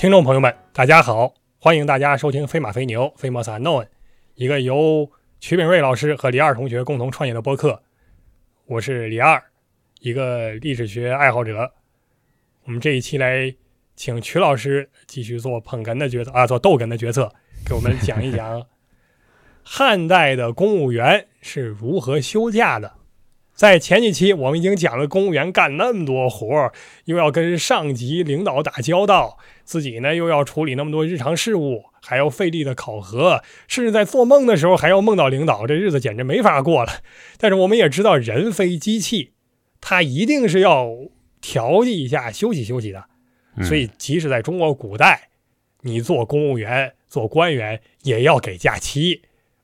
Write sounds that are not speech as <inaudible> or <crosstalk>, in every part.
听众朋友们，大家好，欢迎大家收听《飞马飞牛》（Famous Unknown），一个由曲炳瑞老师和李二同学共同创业的播客。我是李二，一个历史学爱好者。我们这一期来请曲老师继续做捧哏的角色啊，做逗哏的角色，给我们讲一讲汉代的公务员是如何休假的。在前几期，我们已经讲了公务员干那么多活儿，又要跟上级领导打交道，自己呢又要处理那么多日常事务，还要费力的考核，甚至在做梦的时候还要梦到领导，这日子简直没法过了。但是我们也知道，人非机器，他一定是要调剂一下、休息休息的。所以，即使在中国古代，你做公务员、做官员也要给假期，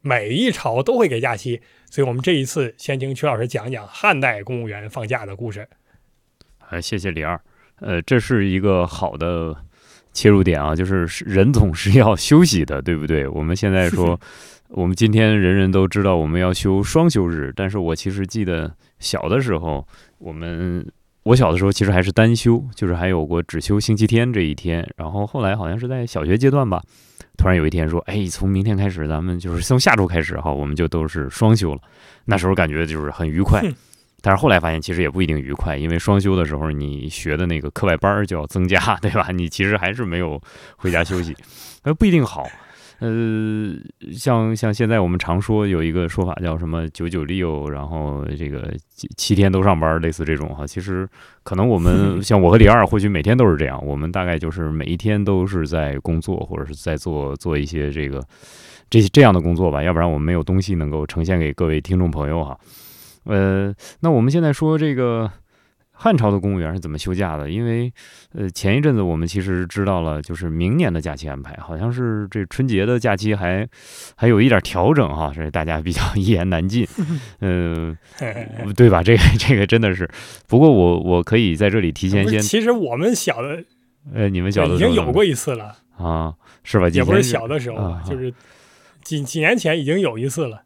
每一朝都会给假期。所以我们这一次先听曲老师讲讲汉代公务员放假的故事。啊，谢谢李二。呃，这是一个好的切入点啊，就是人总是要休息的，对不对？<laughs> 我们现在说，我们今天人人都知道我们要休双休日，但是我其实记得小的时候，我们我小的时候其实还是单休，就是还有过只休星期天这一天。然后后来好像是在小学阶段吧。突然有一天说：“哎，从明天开始，咱们就是从下周开始哈，我们就都是双休了。”那时候感觉就是很愉快，但是后来发现其实也不一定愉快，因为双休的时候你学的那个课外班就要增加，对吧？你其实还是没有回家休息，那不一定好。呃，像像现在我们常说有一个说法叫什么“九九六”，然后这个七七天都上班，类似这种哈。其实可能我们 <laughs> 像我和李二，或许每天都是这样。我们大概就是每一天都是在工作，或者是在做做一些这个这这样的工作吧。要不然我们没有东西能够呈现给各位听众朋友哈。呃，那我们现在说这个。汉朝的公务员是怎么休假的？因为，呃，前一阵子我们其实知道了，就是明年的假期安排，好像是这春节的假期还还有一点调整哈，所以大家比较 <laughs> 一言难尽，<laughs> 嗯，对吧？这个这个真的是，不过我我可以在这里提前先，其实我们小的，呃，你们小的已经有过一次了啊，是吧？也不是小的时候，就是几几年前已经有一次了。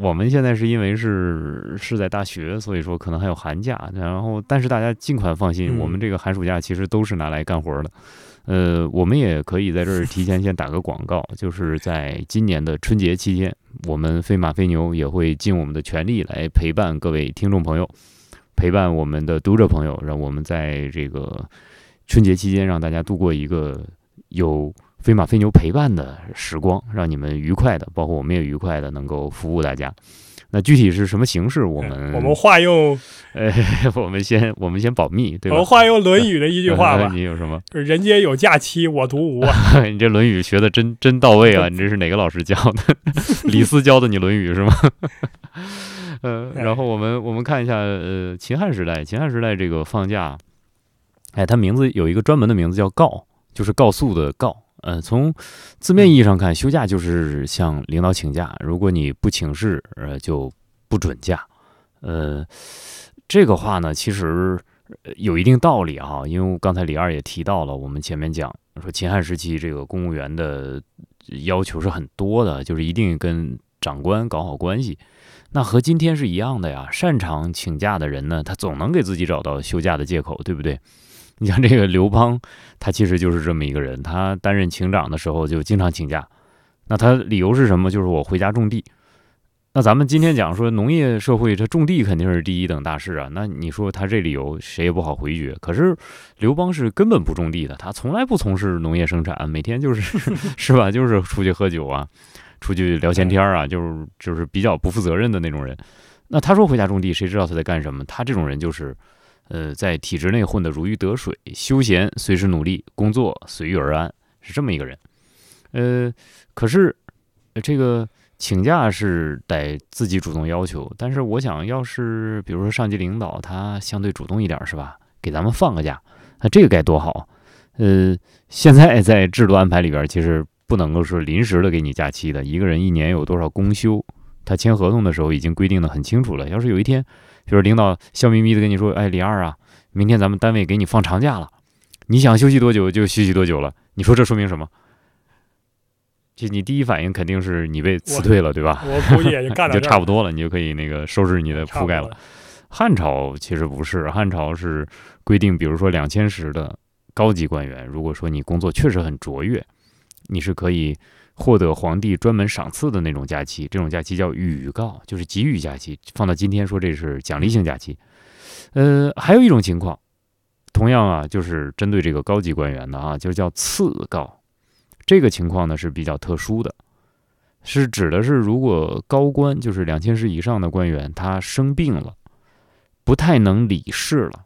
我们现在是因为是是在大学，所以说可能还有寒假，然后但是大家尽管放心，我们这个寒暑假其实都是拿来干活的。呃，我们也可以在这儿提前先打个广告，就是在今年的春节期间，我们飞马飞牛也会尽我们的全力来陪伴各位听众朋友，陪伴我们的读者朋友，让我们在这个春节期间让大家度过一个有。飞马飞牛陪伴的时光，让你们愉快的，包括我们也愉快的，能够服务大家。那具体是什么形式？我们我们化用，呃，<laughs> 我们先我们先保密，对吧？我们化用《论语》的一句话吧。<laughs> 你有什么？人间有假期，我独无。<laughs> 你这《论语》学的真真到位啊！你这是哪个老师教的？李斯教的你《论语》是吗？呃，然后我们我们看一下，呃，秦汉时代，秦汉时代这个放假，哎，它名字有一个专门的名字叫告，就是告诉的告。呃，从字面意义上看，休假就是向领导请假，如果你不请示，呃，就不准假。呃，这个话呢，其实有一定道理哈，因为刚才李二也提到了，我们前面讲说秦汉时期这个公务员的要求是很多的，就是一定跟长官搞好关系。那和今天是一样的呀，擅长请假的人呢，他总能给自己找到休假的借口，对不对？你像这个刘邦，他其实就是这么一个人。他担任情长的时候就经常请假，那他理由是什么？就是我回家种地。那咱们今天讲说农业社会，他种地肯定是第一等大事啊。那你说他这理由谁也不好回绝。可是刘邦是根本不种地的，他从来不从事农业生产，每天就是 <laughs> 是吧？就是出去喝酒啊，出去聊闲天儿啊，就是就是比较不负责任的那种人。那他说回家种地，谁知道他在干什么？他这种人就是。呃，在体制内混得如鱼得水，休闲随时努力，工作随遇而安，是这么一个人。呃，可是这个请假是得自己主动要求，但是我想要是比如说上级领导他相对主动一点，是吧？给咱们放个假，那这个该多好。呃，现在在制度安排里边，其实不能够说临时的给你假期的，一个人一年有多少公休，他签合同的时候已经规定的很清楚了。要是有一天，就是领导笑眯眯的跟你说：“哎，李二啊，明天咱们单位给你放长假了，你想休息多久就休息多久了。”你说这说明什么？就你第一反应肯定是你被辞退了，对吧？我估计也就 <laughs> 干就差不多了，你就可以那个收拾你的铺盖了。汉朝其实不是，汉朝是规定，比如说两千石的高级官员，如果说你工作确实很卓越，你是可以获得皇帝专门赏赐的那种假期。这种假期叫予告，就是给予假期。放到今天说，这是奖励性假期。呃，还有一种情况，同样啊，就是针对这个高级官员的啊，就是叫赐告。这个情况呢是比较特殊的，是指的是如果高官，就是两千石以上的官员，他生病了，不太能理事了，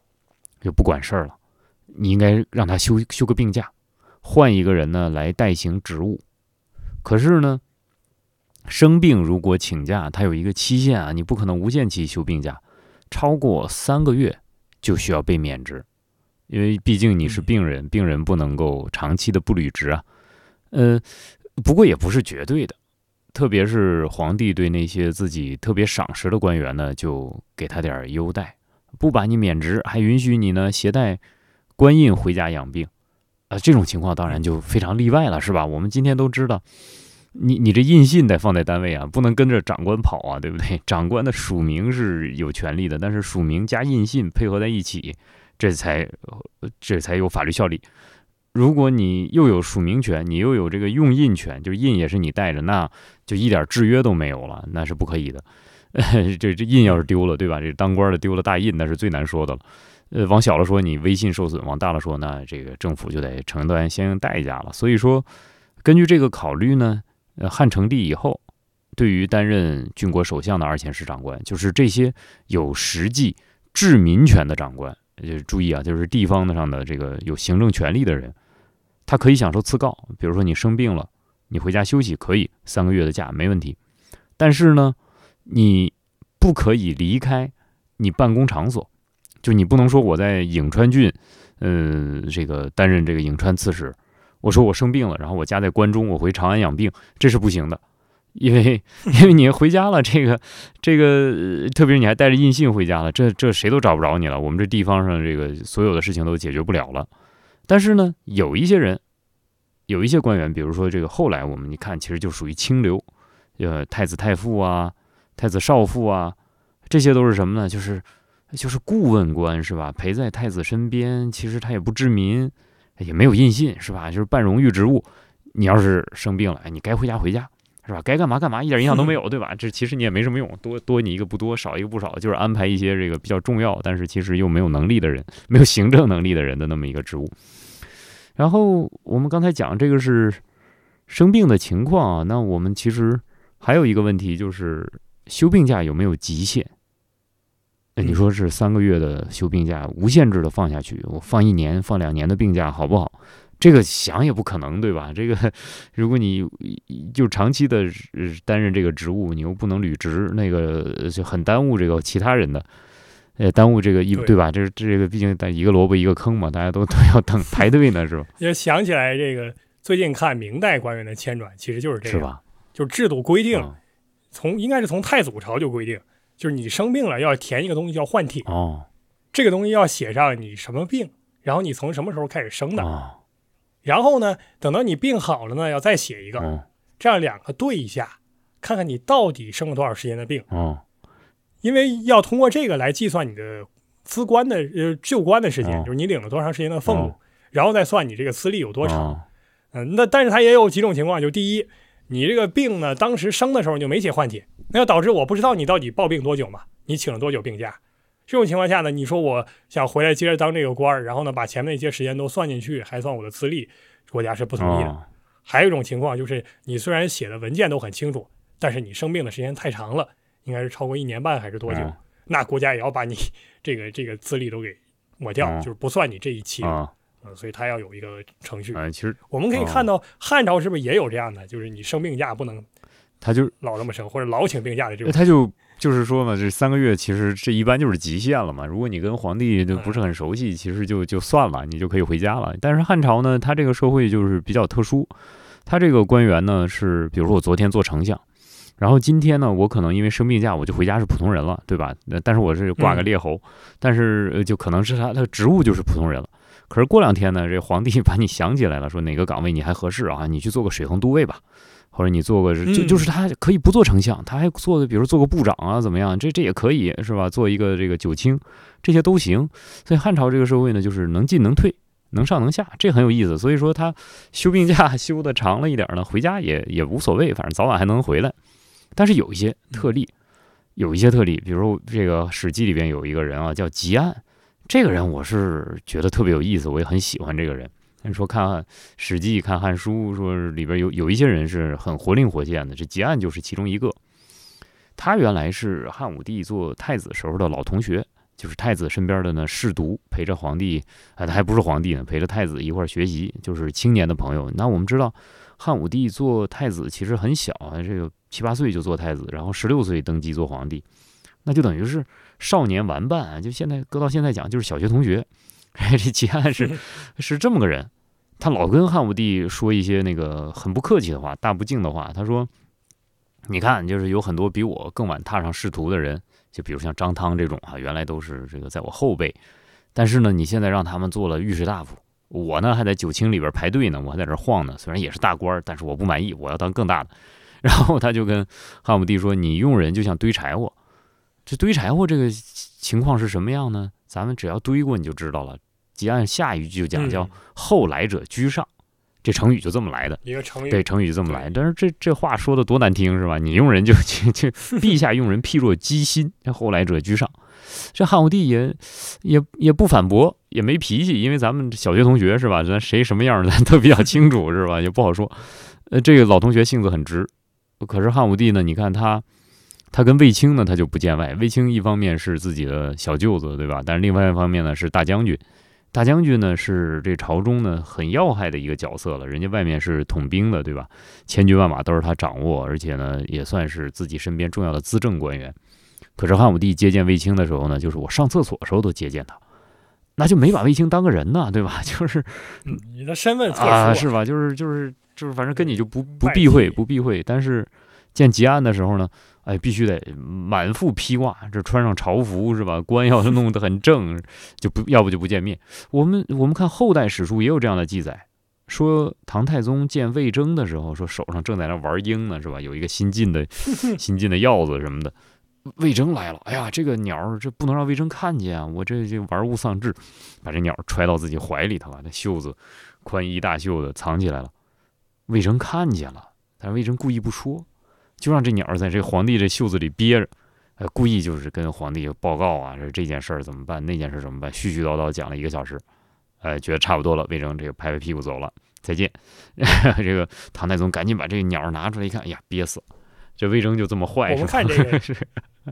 就不管事儿了。你应该让他休休个病假，换一个人呢来代行职务。可是呢，生病如果请假，它有一个期限啊，你不可能无限期休病假，超过三个月就需要被免职，因为毕竟你是病人，病人不能够长期的不履职啊。呃，不过也不是绝对的，特别是皇帝对那些自己特别赏识的官员呢，就给他点优待，不把你免职，还允许你呢携带。官印回家养病，啊，这种情况当然就非常例外了，是吧？我们今天都知道，你你这印信得放在单位啊，不能跟着长官跑啊，对不对？长官的署名是有权利的，但是署名加印信配合在一起，这才这才有法律效力。如果你又有署名权，你又有这个用印权，就印也是你带着，那就一点制约都没有了，那是不可以的。这这印要是丢了，对吧？这当官的丢了大印，那是最难说的了。呃，往小了说，你威信受损；往大了说，那这个政府就得承担相应代价了。所以说，根据这个考虑呢，呃，汉成帝以后，对于担任郡国首相的二千石长官，就是这些有实际治民权的长官，就是注意啊，就是地方的上的这个有行政权力的人，他可以享受赐告。比如说你生病了，你回家休息可以三个月的假没问题，但是呢，你不可以离开你办公场所。就你不能说我在颍川郡，嗯，这个担任这个颍川刺史，我说我生病了，然后我家在关中，我回长安养病，这是不行的，因为 <laughs> 因为你回家了，这个这个，特别是你还带着印信回家了，这这谁都找不着你了，我们这地方上这个所有的事情都解决不了了。但是呢，有一些人，有一些官员，比如说这个后来我们一看，其实就属于清流，呃，太子太傅啊，太子少傅啊，这些都是什么呢？就是。就是顾问官是吧？陪在太子身边，其实他也不知民，也没有印信是吧？就是办荣誉职务。你要是生病了，哎，你该回家回家是吧？该干嘛干嘛，一点影响都没有，对吧？这其实你也没什么用，多多你一个不多，少一个不少，就是安排一些这个比较重要，但是其实又没有能力的人，没有行政能力的人的那么一个职务。然后我们刚才讲这个是生病的情况啊，那我们其实还有一个问题就是休病假有没有极限？你说是三个月的休病假，无限制的放下去，我放一年、放两年的病假好不好？这个想也不可能，对吧？这个如果你就长期的担任这个职务，你又不能履职，那个就很耽误这个其他人的，呃，耽误这个一对吧？这这个毕竟一个萝卜一个坑嘛，大家都都要等 <laughs> 排队呢，是吧？<laughs> 也想起来这个最近看明代官员的迁转，其实就是这样，是吧？就制度规定，从应该是从太祖朝就规定。就是你生病了，要填一个东西叫换帖哦，这个东西要写上你什么病，然后你从什么时候开始生的，然后呢，等到你病好了呢，要再写一个，这样两个对一下，看看你到底生了多少时间的病哦，因为要通过这个来计算你的资官的呃旧官的时间，就是你领了多长时间的俸禄，然后再算你这个资历有多长，嗯，那但是它也有几种情况，就第一，你这个病呢，当时生的时候你就没写换帖。那要导致我不知道你到底抱病多久嘛？你请了多久病假？这种情况下呢，你说我想回来接着当这个官儿，然后呢把前面那些时间都算进去，还算我的资历，国家是不同意的。还有一种情况就是，你虽然写的文件都很清楚，但是你生病的时间太长了，应该是超过一年半还是多久？那国家也要把你 <laughs> 这个这个资历都给抹掉，就是不算你这一期啊。所以他要有一个程序。其实我们可以看到汉朝是不是也有这样的？就是你生病假不能。他就老这么生，或者老请病假的这种，他就就是说嘛，这三个月其实这一般就是极限了嘛。如果你跟皇帝就不是很熟悉，其实就就算了，你就可以回家了。但是汉朝呢，他这个社会就是比较特殊，他这个官员呢是，比如说我昨天做丞相，然后今天呢我可能因为生病假我就回家是普通人了，对吧？那但是我是挂个列侯，但是就可能是他的职务就是普通人了。可是过两天呢，这皇帝把你想起来了，说哪个岗位你还合适啊？你去做个水衡都尉吧。或者你做个就就是他可以不做丞相，他还做个比如做个部长啊怎么样？这这也可以是吧？做一个这个九卿，这些都行。所以汉朝这个社会呢，就是能进能退，能上能下，这很有意思。所以说他休病假休的长了一点呢，回家也也无所谓，反正早晚还能回来。但是有一些特例，有一些特例，比如这个《史记》里边有一个人啊，叫汲黯，这个人我是觉得特别有意思，我也很喜欢这个人。你说看《史记》看《汉书》，说里边有有一些人是很活灵活现的，这汲黯就是其中一个。他原来是汉武帝做太子时候的老同学。就是太子身边的呢侍读，陪着皇帝，啊，他还不是皇帝呢，陪着太子一块儿学习，就是青年的朋友。那我们知道，汉武帝做太子其实很小啊，这个七八岁就做太子，然后十六岁登基做皇帝，那就等于是少年玩伴啊。就现在搁到现在讲，就是小学同学。哎这齐安是 <laughs> 是这么个人，他老跟汉武帝说一些那个很不客气的话，大不敬的话。他说：“你看，就是有很多比我更晚踏上仕途的人。”就比如像张汤这种啊，原来都是这个在我后辈，但是呢，你现在让他们做了御史大夫，我呢还在九卿里边排队呢，我还在这晃呢。虽然也是大官，但是我不满意，我要当更大的。<laughs> 然后他就跟汉武帝说：“你用人就像堆柴火，这堆柴火这个情况是什么样呢？咱们只要堆过你就知道了。即按下一句就讲叫后来者居上。”这成语就这么来的，一个成语，对，成语就这么来。但是这这话说的多难听是吧？你用人就就就，<laughs> 陛下用人譬若鸡心，后来者居上。这汉武帝也也也不反驳，也没脾气，因为咱们小学同学是吧？咱谁什么样咱都比较清楚是吧？也不好说。呃，这个老同学性子很直，可是汉武帝呢？你看他，他跟卫青呢，他就不见外。卫青一方面是自己的小舅子，对吧？但是另外一方面呢，是大将军。大将军呢是这朝中呢很要害的一个角色了，人家外面是统兵的，对吧？千军万马都是他掌握，而且呢也算是自己身边重要的资政官员。可是汉武帝接见卫青的时候呢，就是我上厕所的时候都接见他，那就没把卫青当个人呢，对吧？<laughs> 就是你的身份啊，是吧？就是就是就是，反正跟你就不不避讳不避讳，但是见吉安的时候呢。哎，必须得满腹披挂，这穿上朝服是吧？官要弄得很正，就不要不就不见面。我们我们看后代史书也有这样的记载，说唐太宗见魏征的时候，说手上正在那玩鹰呢，是吧？有一个新进的 <laughs> 新进的鹞子什么的，魏征来了，哎呀，这个鸟这不能让魏征看见啊！我这这玩物丧志，把这鸟揣到自己怀里头了，那袖子宽衣大袖的藏起来了。魏征看见了，但是魏征故意不说。就让这鸟在这皇帝这袖子里憋着，呃，故意就是跟皇帝报告啊，说这件事儿怎么办，那件事怎么办，絮絮叨叨讲了一个小时，呃，觉得差不多了，魏征这个拍拍屁股走了，再见。<laughs> 这个唐太宗赶紧把这个鸟拿出来一看，哎呀，憋死了。这魏征就这么坏，我们看这个 <laughs> 是，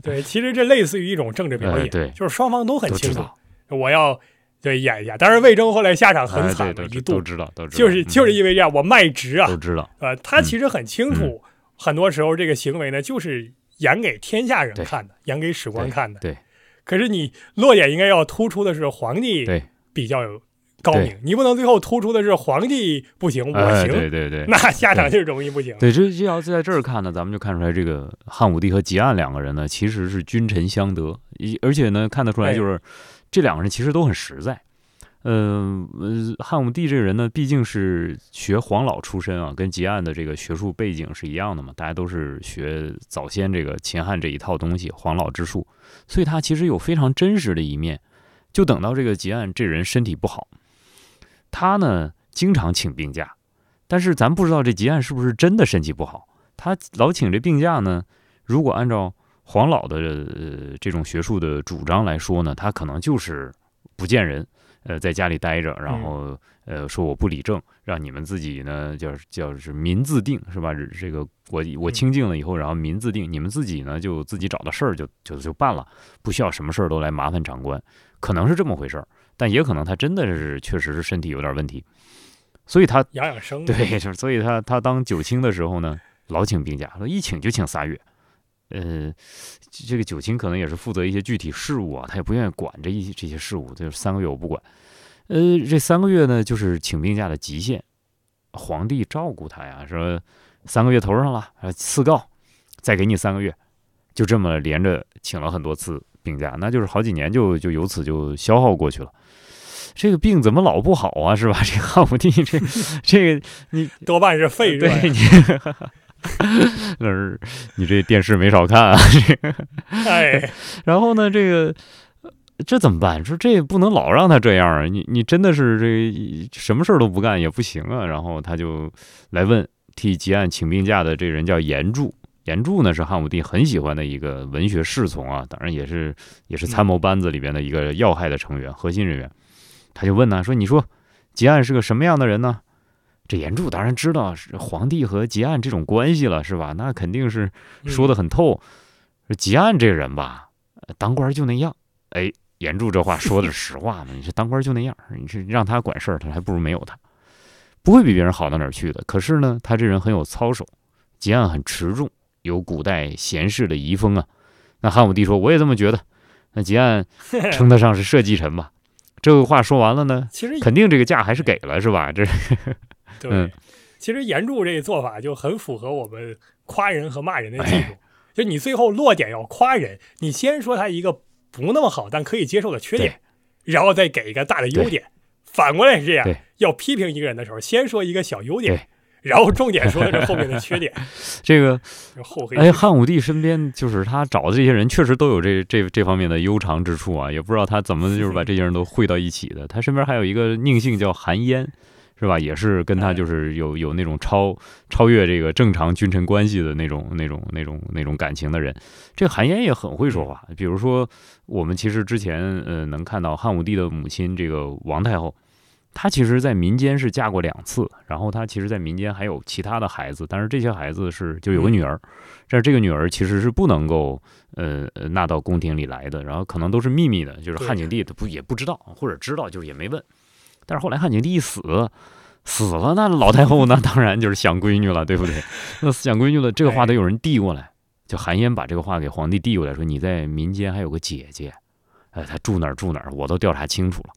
对，其实这类似于一种政治表演，对，就是双方都很清楚，我要对演一下。但是魏征后来下场很惨，一度都知道，都知道，就是就是因为这样，我卖直啊，都知道，呃，他其实很清楚。很多时候，这个行为呢，就是演给天下人看的，演给史官看的。对。可是你落点应该要突出的是皇帝比较有高明，你不能最后突出的是皇帝不行，我行。对对对。<laughs> 那下场就容易不行。对，这这要在这儿看呢，咱们就看出来，这个汉武帝和汲黯两个人呢，其实是君臣相得，而且呢，看得出来就是这两个人其实都很实在。嗯呃，汉武帝这个人呢，毕竟是学黄老出身啊，跟汲黯的这个学术背景是一样的嘛，大家都是学早先这个秦汉这一套东西，黄老之术，所以他其实有非常真实的一面。就等到这个汲黯这人身体不好，他呢经常请病假，但是咱不知道这汲黯是不是真的身体不好，他老请这病假呢，如果按照黄老的呃这种学术的主张来说呢，他可能就是不见人。呃，在家里待着，然后呃，说我不理政，让你们自己呢，叫叫是民自定，是吧？这个我我清静了以后，然后民自定，你们自己呢就自己找的事儿就就就办了，不需要什么事儿都来麻烦长官，可能是这么回事儿，但也可能他真的是确实是身体有点问题，所以他养养生，对，就是所以他他当九卿的时候呢，老请病假，说一请就请仨月。呃，这个九卿可能也是负责一些具体事务啊，他也不愿意管这一这些事务，就是三个月我不管。呃，这三个月呢，就是请病假的极限。皇帝照顾他呀，说三个月头上了，赐告，再给你三个月，就这么连着请了很多次病假，那就是好几年就就由此就消耗过去了。这个病怎么老不好啊？是吧？这 <laughs> 汉武帝这这个你多半是肺热。<laughs> 那是你这电视没少看啊！<laughs> 哎，然后呢，这个这怎么办？说这不能老让他这样啊！你你真的是这什么事儿都不干也不行啊！然后他就来问替吉案请病假的这人叫严柱。严柱呢是汉武帝很喜欢的一个文学侍从啊，当然也是也是参谋班子里边的一个要害的成员、核心人员。他就问呢，说你说吉案是个什么样的人呢？这严柱当然知道是皇帝和吉安这种关系了，是吧？那肯定是说的很透。吉安这人吧，当官就那样。哎，严柱这话说的是实话嘛？你这当官就那样，你是让他管事儿，他还不如没有他，不会比别人好到哪儿去的。可是呢，他这人很有操守，结案很持重，有古代贤士的遗风啊。那汉武帝说，我也这么觉得。那结案 <laughs> 称得上是社稷臣吧？这个话说完了呢，其实肯定这个价还是给了，是吧？这对，其实严柱这个做法就很符合我们夸人和骂人的技术，就你最后落点要夸人，你先说他一个。不那么好，但可以接受的缺点，然后再给一个大的优点。反过来是这样，要批评一个人的时候，先说一个小优点，然后重点说的是后面的缺点。<laughs> 这个厚黑。哎，汉武帝身边就是他找的这些人，确实都有这这这方面的悠长之处啊，也不知道他怎么就是把这些人都汇到一起的。他身边还有一个宁姓叫韩嫣。是吧？也是跟他就是有有那种超超越这个正常君臣关系的那种那种那种那种感情的人。这韩嫣也很会说话。比如说，我们其实之前呃能看到汉武帝的母亲这个王太后，她其实在民间是嫁过两次，然后她其实在民间还有其他的孩子，但是这些孩子是就有个女儿，但是这个女儿其实是不能够呃纳到宫廷里来的，然后可能都是秘密的，就是汉景帝他不也不知道，或者知道就是也没问。但是后来汉景帝一死，死了，那老太后那 <laughs> 当然就是想闺女了，对不对？那想闺女了，这个话得有人递过来，就韩嫣把这个话给皇帝递过来，说你在民间还有个姐姐，哎，她住哪儿住哪儿，我都调查清楚了。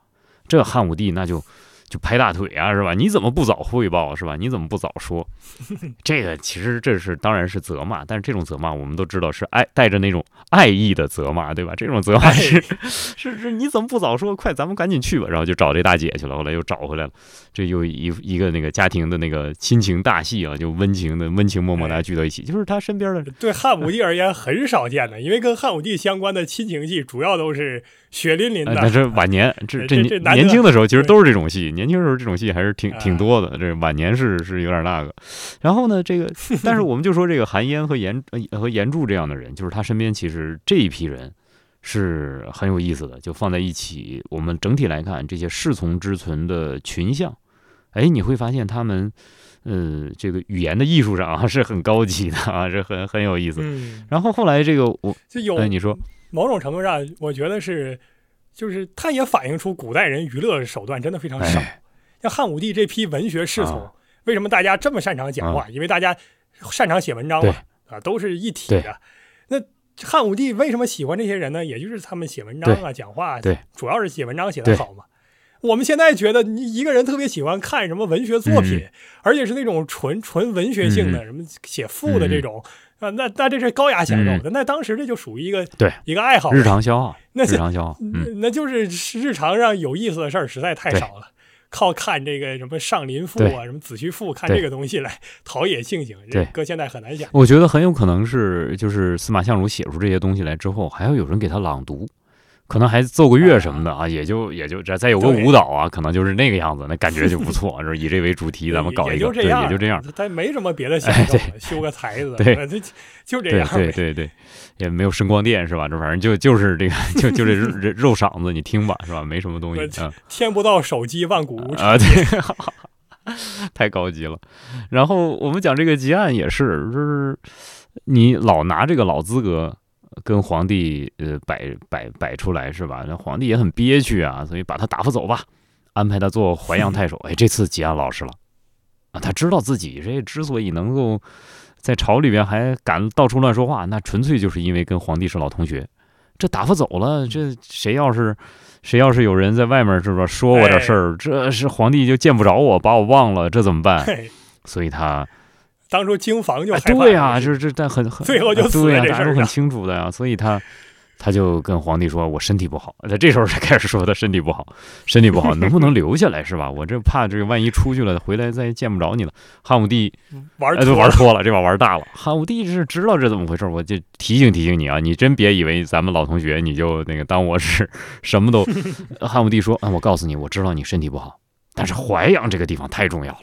这汉武帝那就。就拍大腿啊，是吧？你怎么不早汇报，是吧？你怎么不早说？<laughs> 这个其实这是当然是责骂，但是这种责骂我们都知道是爱带着那种爱意的责骂，对吧？这种责骂是是是，你怎么不早说？快，咱们赶紧去吧。然后就找这大姐去了，后来又找回来了。这又一一个那个家庭的那个亲情大戏啊，就温情的温情脉脉，大家聚到一起，就是他身边的。对汉武帝而言很少见的，因为跟汉武帝相关的亲情戏主要都是血淋淋的。那是晚年，这这年轻的时候其实都是这种戏。年轻时候这种戏还是挺挺多的，这晚年是是有点那个。然后呢，这个 <laughs> 但是我们就说这个韩嫣和严和严柱这样的人，就是他身边其实这一批人是很有意思的，就放在一起，我们整体来看这些侍从之存的群像，哎，你会发现他们，呃，这个语言的艺术上啊是很高级的啊，是很很有意思。然后后来这个我就有你说某种程度上，我觉得是。就是它也反映出古代人娱乐手段真的非常少。像汉武帝这批文学侍从，为什么大家这么擅长讲话？因为大家擅长写文章嘛，啊，都是一体的。那汉武帝为什么喜欢这些人呢？也就是他们写文章啊、讲话，对，主要是写文章写得好嘛。我们现在觉得，你一个人特别喜欢看什么文学作品，而且是那种纯纯文学性的，什么写赋的这种。啊，那那这是高雅享受的，那当时这就属于一个对一个爱好，日常消耗，那日常消耗，那就是日常上有意思的事儿实在太少了，靠看这个什么《上林赋》啊，什么《子虚赋》，看这个东西来陶冶性情，对，搁现在很难想。我觉得很有可能是，就是司马相如写出这些东西来之后，还要有人给他朗读。可能还奏个乐什么的啊，也就也就这再有个舞蹈啊，可能就是那个样子，那感觉就不错。<laughs> 就是以这为主题，咱们搞一个，对，也就这样。他没什么别的想法，修个台子，<laughs> 对，就就这样。对对对，也没有声光电是吧？这反正就就是这个，<laughs> 就就这肉肉嗓子，你听吧，是吧？没什么东西。天不到手机，万古无啊！对，太高级了。然后我们讲这个结案也是，就是你老拿这个老资格。跟皇帝呃摆摆摆出来是吧？那皇帝也很憋屈啊，所以把他打发走吧，安排他做淮阳太守。<laughs> 哎，这次结案老实了啊，他知道自己这之所以能够在朝里边还敢到处乱说话，那纯粹就是因为跟皇帝是老同学。这打发走了，这谁要是谁要是有人在外面是吧说我点事儿，这是皇帝就见不着我，把我忘了，这怎么办？所以他。当初经房就对呀，就是这但很很 <laughs> 最后就对呀，大家都很清楚的呀，所以他他就跟皇帝说：“我身体不好。”他这时候才开始说他身体不好，身体不好，能不能留下来是吧？我这怕这个万一出去了，回来再见不着你了。汉武帝玩哎，都玩脱了，这把玩大了。汉武帝是知道这怎么回事，我就提醒提醒你啊，你真别以为咱们老同学你就那个当我是什么都。<laughs> 汉武帝说：“啊，我告诉你，我知道你身体不好，但是淮阳这个地方太重要了，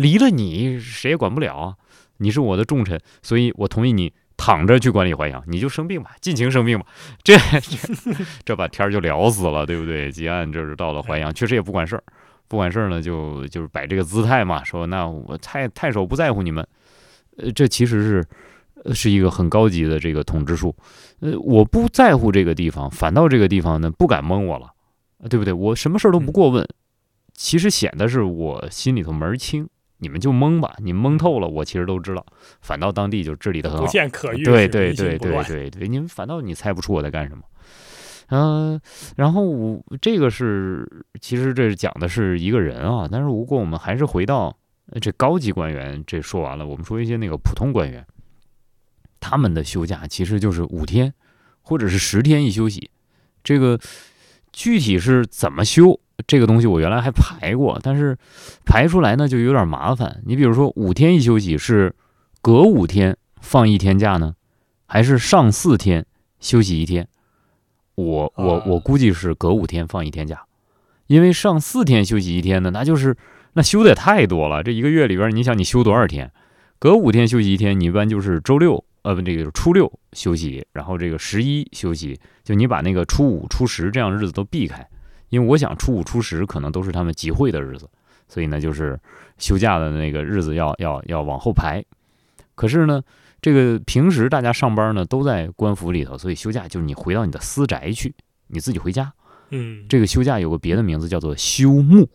离了你谁也管不了啊。你是我的重臣，所以我同意你。”躺着去管理淮阳，你就生病吧，尽情生病吧。这这 <laughs> 这把天儿就聊死了，对不对？吉安这是到了淮阳，确实也不管事儿，不管事儿呢，就就是摆这个姿态嘛，说那我太太守不在乎你们。呃，这其实是是一个很高级的这个统治术。呃，我不在乎这个地方，反倒这个地方呢不敢蒙我了，对不对？我什么事儿都不过问，其实显得是我心里头门儿清。你们就蒙吧，你蒙透了，我其实都知道。反倒当地就治理的很好，不见可欲，对对对对对对，你们反倒你猜不出我在干什么。嗯，然后我这个是其实这讲的是一个人啊，但是如果我们还是回到这高级官员，这说完了，我们说一些那个普通官员，他们的休假其实就是五天或者是十天一休息，这个具体是怎么休？这个东西我原来还排过，但是排出来呢就有点麻烦。你比如说五天一休息是隔五天放一天假呢，还是上四天休息一天？我我我估计是隔五天放一天假，因为上四天休息一天呢，那就是那休的也太多了。这一个月里边，你想你休多少天？隔五天休息一天，你一般就是周六呃不这个初六休息，然后这个十一休息，就你把那个初五、初十这样日子都避开。因为我想初五初十可能都是他们集会的日子，所以呢，就是休假的那个日子要要要往后排。可是呢，这个平时大家上班呢都在官府里头，所以休假就是你回到你的私宅去，你自己回家。嗯，这个休假有个别的名字叫做休沐，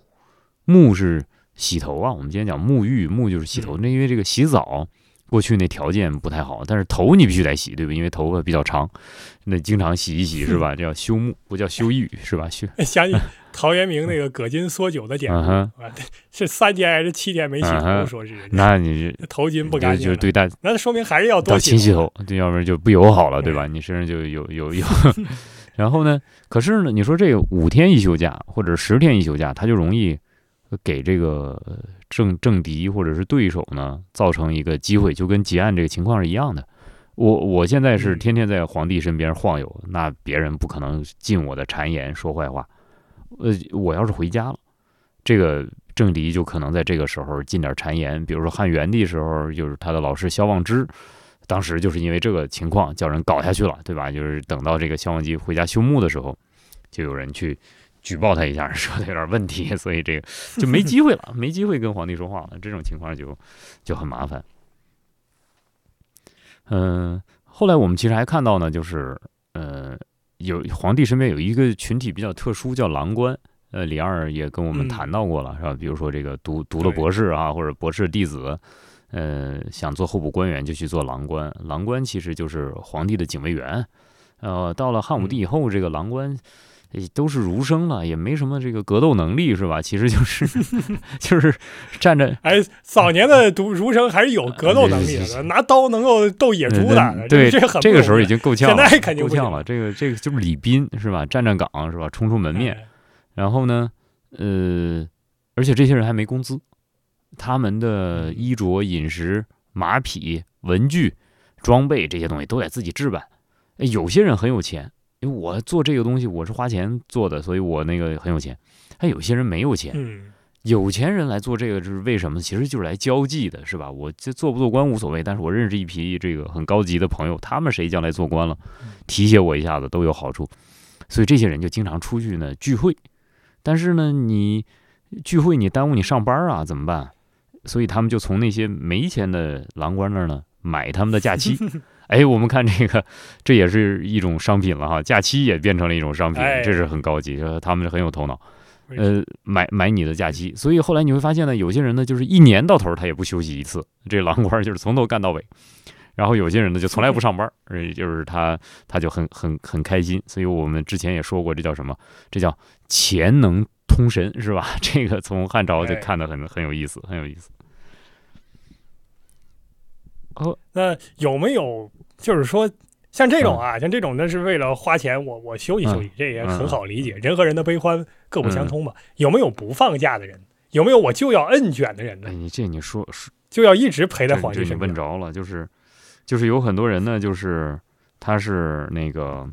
沐是洗头啊。我们今天讲沐浴，沐就是洗头。那因为这个洗澡。过去那条件不太好，但是头你必须得洗，对吧？因为头发比较长，那经常洗一洗是吧？<laughs> 叫修沐，不叫修浴是吧？修想 <laughs> 起陶渊明那个葛巾缩酒的典故啊，是三天还是七天没洗头？说是那你头巾不干净，就对待那说明还是要多勤洗头，对，要不然就不友好了，对吧？你身上就有有有。<laughs> 然后呢？可是呢？你说这个五天一休假或者十天一休假，他就容易给这个。政政敌或者是对手呢，造成一个机会，就跟结案这个情况是一样的。我我现在是天天在皇帝身边晃悠，那别人不可能进我的谗言说坏话。呃，我要是回家了，这个政敌就可能在这个时候进点谗言。比如说汉元帝时候，就是他的老师萧望之，当时就是因为这个情况叫人搞下去了，对吧？就是等到这个萧望之回家休沐的时候，就有人去。举报他一下，说他有点问题，<laughs> 所以这个就没机会了，<laughs> 没机会跟皇帝说话了。这种情况就就很麻烦。嗯，后来我们其实还看到呢，就是呃，有皇帝身边有一个群体比较特殊，叫郎官。呃，李二也跟我们谈到过了，是吧？比如说这个读读了博士啊，或者博士弟子，呃，想做候补官员就去做郎官。郎官其实就是皇帝的警卫员。呃，到了汉武帝以后，这个郎官。都是儒生了，也没什么这个格斗能力，是吧？其实就是 <laughs> 就是站着。<laughs> 哎，早年的读儒生还是有格斗能力的，拿刀能够斗野猪的。对，这这个时候已经够呛了。现在肯定够呛了。这个这个就是李斌，是吧？站站岗，是吧？冲出门面。然后呢，呃，而且这些人还没工资，他们的衣着、饮食、马匹、文具、装备这些东西都得自己置办。有些人很有钱。因为我做这个东西，我是花钱做的，所以我那个很有钱。还有些人没有钱，有钱人来做这个是为什么？其实就是来交际的，是吧？我这做不做官无所谓，但是我认识一批这个很高级的朋友，他们谁将来做官了，提携我一下子都有好处。所以这些人就经常出去呢聚会，但是呢，你聚会你耽误你上班啊，怎么办？所以他们就从那些没钱的郎官那儿呢买他们的假期。<laughs> 哎，我们看这个，这也是一种商品了哈，假期也变成了一种商品，这是很高级，他们是很有头脑。呃，买买你的假期，所以后来你会发现呢，有些人呢就是一年到头他也不休息一次，这郎官就是从头干到尾。然后有些人呢就从来不上班，呃，就是他他就很很很开心。所以我们之前也说过，这叫什么？这叫钱能通神，是吧？<laughs> 这个从汉朝就看得很很有意思，很有意思。哦，那有没有就是说像这种啊，像这种那是为了花钱，我我休息休息，这也很好理解。人和人的悲欢各不相通嘛。有没有不放假的人？有没有我就要摁卷的人呢？你这你说说，就要一直陪在皇帝身边。你问着了，就是就是有很多人呢，就是他是那个。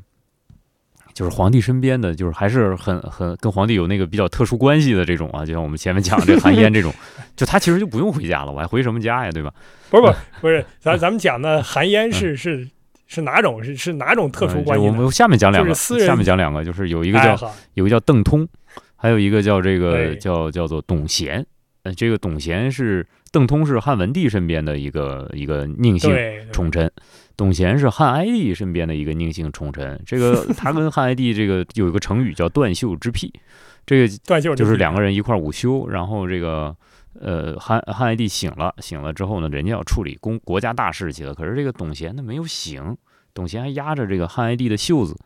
就是皇帝身边的，就是还是很很跟皇帝有那个比较特殊关系的这种啊，就像我们前面讲这韩嫣这种，<laughs> 就他其实就不用回家了，我还回什么家呀，对吧？不是不是不是，咱咱们讲的韩嫣是是是哪种是是哪种特殊关系？我们下面讲两个，下面讲两个，就是有一个叫有一个叫邓通，还有一个叫这个叫叫做董贤。呃，这个董贤是邓通是汉文帝身边的一个一个宁姓宠臣。董贤是汉哀帝身边的一个宁姓宠臣，这个 <laughs> 他跟汉哀帝这个有一个成语叫断袖之癖，这个断袖就是两个人一块午休，然后这个呃汉汉哀帝醒了，醒了之后呢，人家要处理公国家大事去了，可是这个董贤呢没有醒，董贤还压着这个汉哀帝的袖子，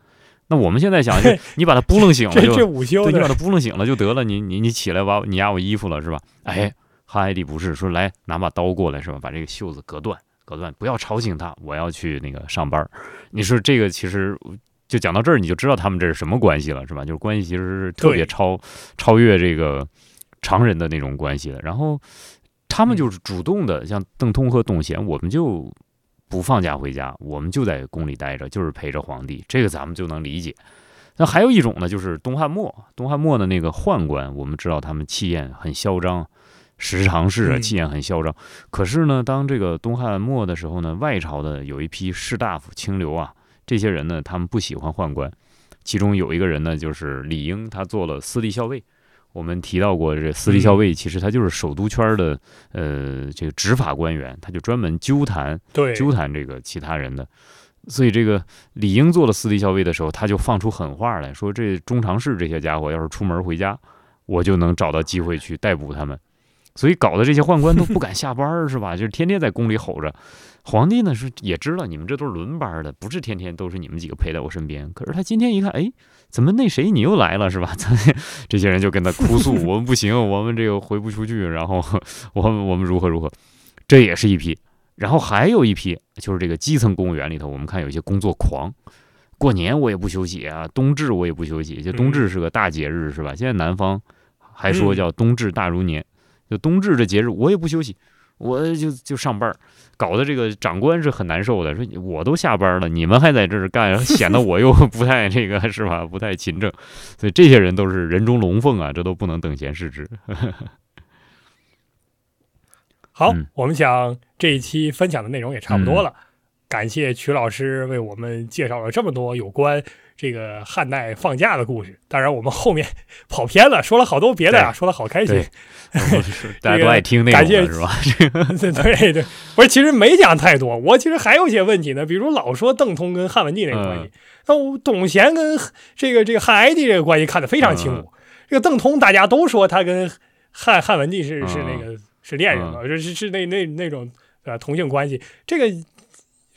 那我们现在想，就 <laughs> 你把他扑棱醒了就，对，你把他扑棱醒了就得了，你你你起来把你压我衣服了是吧？哎，汉哀帝不是说来拿把刀过来是吧？把这个袖子割断。隔断，不要吵醒他，我要去那个上班。你说这个其实就讲到这儿，你就知道他们这是什么关系了，是吧？就是关系其实是特别超超越这个常人的那种关系的。然后他们就是主动的，像邓通和董贤，我们就不放假回家，我们就在宫里待着，就是陪着皇帝。这个咱们就能理解。那还有一种呢，就是东汉末，东汉末的那个宦官，我们知道他们气焰很嚣张。时常是啊，气焰很嚣张。可是呢，当这个东汉末的时候呢，外朝的有一批士大夫、清流啊，这些人呢，他们不喜欢宦官。其中有一个人呢，就是李英，他做了司隶校尉。我们提到过，这司隶校尉其实他就是首都圈的呃这个执法官员，他就专门纠弹、纠弹这个其他人的。所以这个李英做了司隶校尉的时候，他就放出狠话来说：这中常侍这些家伙要是出门回家，我就能找到机会去逮捕他们。所以搞得这些宦官都不敢下班，是吧？<laughs> 就是天天在宫里吼着。皇帝呢是也知道你们这都是轮班的，不是天天都是你们几个陪在我身边。可是他今天一看，哎，怎么那谁你又来了，是吧？<laughs> 这些人就跟他哭诉：我们不行，我们这个回不出去，然后 <laughs> 我们我们如何如何。这也是一批。然后还有一批，就是这个基层公务员里头，我们看有一些工作狂，过年我也不休息啊，冬至我也不休息。就冬至是个大节日，是吧？现在南方还说叫冬至大如年。就冬至这节日，我也不休息，我就就上班，搞得这个长官是很难受的。说我都下班了，你们还在这儿干，<laughs> 显得我又不太这个是吧？不太勤政。所以这些人都是人中龙凤啊，这都不能等闲视之。<laughs> 好，我们想这一期分享的内容也差不多了，感谢曲老师为我们介绍了这么多有关。这个汉代放假的故事，当然我们后面 <laughs> 跑偏了，说了好多别的呀，说的好开心，<laughs> 大家都爱听那个是吧？<laughs> 对对，不是，其实没讲太多，我其实还有一些问题呢，比如老说邓通跟汉文帝那个关系，那董贤跟这个这个汉哀帝这个关系看得非常清楚。这个邓通大家都说他跟汉汉文帝是是那个是恋人嘛，是是是那那那种呃同性关系，这个。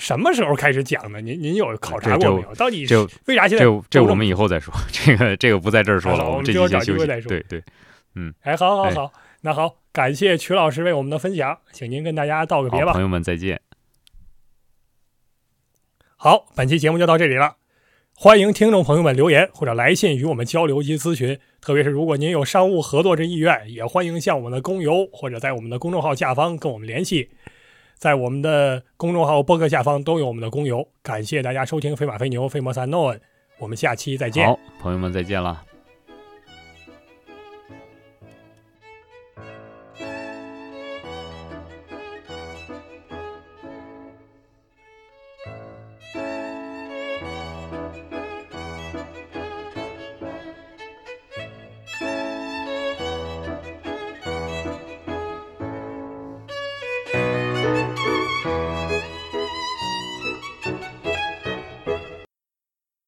什么时候开始讲的？您您有考察过没有？到底为啥现在？这这我们以后再说，<laughs> 这个这个不在这儿说了，我们这就找机会再说。对对，嗯，哎，好好好，那好，感谢曲老师为我们的分享，请您跟大家道个别吧。朋友们再见。好，本期节目就到这里了，欢迎听众朋友们留言或者来信与我们交流及咨询，特别是如果您有商务合作之意愿，也欢迎向我们的工邮或者在我们的公众号下方跟我们联系。在我们的公众号、博客下方都有我们的公邮。感谢大家收听《飞马飞牛》《飞摩萨诺》，我们下期再见。好，朋友们再见了。